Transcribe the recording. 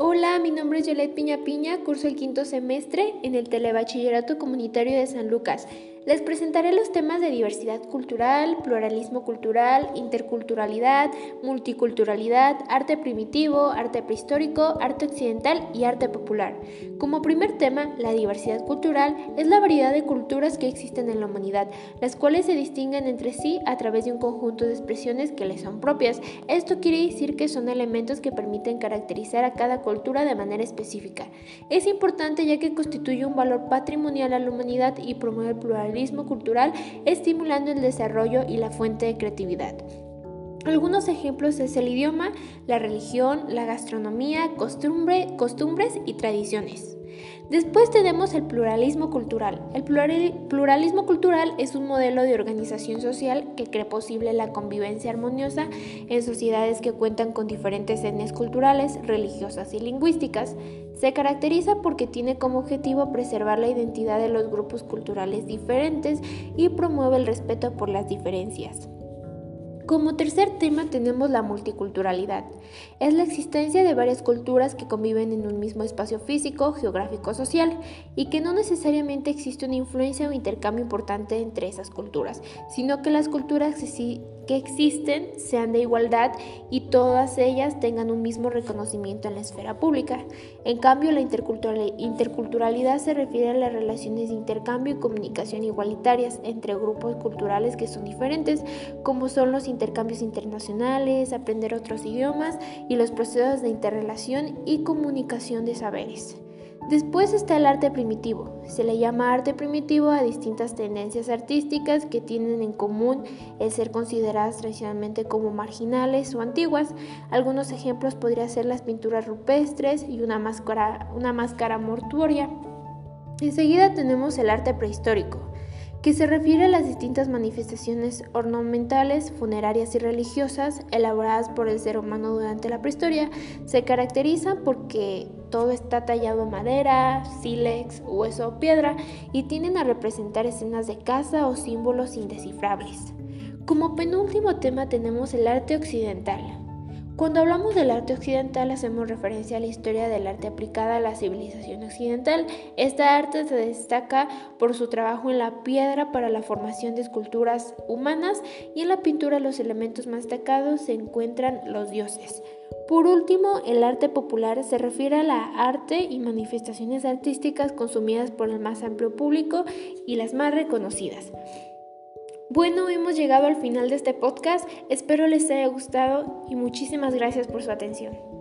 Hola, mi nombre es Yolet Piña Piña, curso el quinto semestre en el Telebachillerato Comunitario de San Lucas. Les presentaré los temas de diversidad cultural, pluralismo cultural, interculturalidad, multiculturalidad, arte primitivo, arte prehistórico, arte occidental y arte popular. Como primer tema, la diversidad cultural es la variedad de culturas que existen en la humanidad, las cuales se distinguen entre sí a través de un conjunto de expresiones que les son propias. Esto quiere decir que son elementos que permiten caracterizar a cada cultura de manera específica. Es importante ya que constituye un valor patrimonial a la humanidad y promueve el pluralismo cultural, estimulando el desarrollo y la fuente de creatividad. Algunos ejemplos es el idioma, la religión, la gastronomía, costumbre, costumbres y tradiciones. Después tenemos el pluralismo cultural. El pluralismo cultural es un modelo de organización social que cree posible la convivencia armoniosa en sociedades que cuentan con diferentes etnias culturales, religiosas y lingüísticas. Se caracteriza porque tiene como objetivo preservar la identidad de los grupos culturales diferentes y promueve el respeto por las diferencias. Como tercer tema tenemos la multiculturalidad. Es la existencia de varias culturas que conviven en un mismo espacio físico, geográfico, social y que no necesariamente existe una influencia o intercambio importante entre esas culturas, sino que las culturas que existen sean de igualdad y todas ellas tengan un mismo reconocimiento en la esfera pública. En cambio, la interculturalidad se refiere a las relaciones de intercambio y comunicación igualitarias entre grupos culturales que son diferentes, como son los intercambios internacionales, aprender otros idiomas y los procesos de interrelación y comunicación de saberes. Después está el arte primitivo. Se le llama arte primitivo a distintas tendencias artísticas que tienen en común el ser consideradas tradicionalmente como marginales o antiguas. Algunos ejemplos podrían ser las pinturas rupestres y una máscara, una máscara mortuoria. Enseguida tenemos el arte prehistórico que se refiere a las distintas manifestaciones ornamentales, funerarias y religiosas elaboradas por el ser humano durante la prehistoria, se caracterizan porque todo está tallado en madera, sílex, hueso o piedra y tienden a representar escenas de caza o símbolos indescifrables. Como penúltimo tema tenemos el arte occidental, cuando hablamos del arte occidental hacemos referencia a la historia del arte aplicada a la civilización occidental. Esta arte se destaca por su trabajo en la piedra para la formación de esculturas humanas y en la pintura los elementos más destacados se encuentran los dioses. Por último, el arte popular se refiere a la arte y manifestaciones artísticas consumidas por el más amplio público y las más reconocidas. Bueno, hemos llegado al final de este podcast, espero les haya gustado y muchísimas gracias por su atención.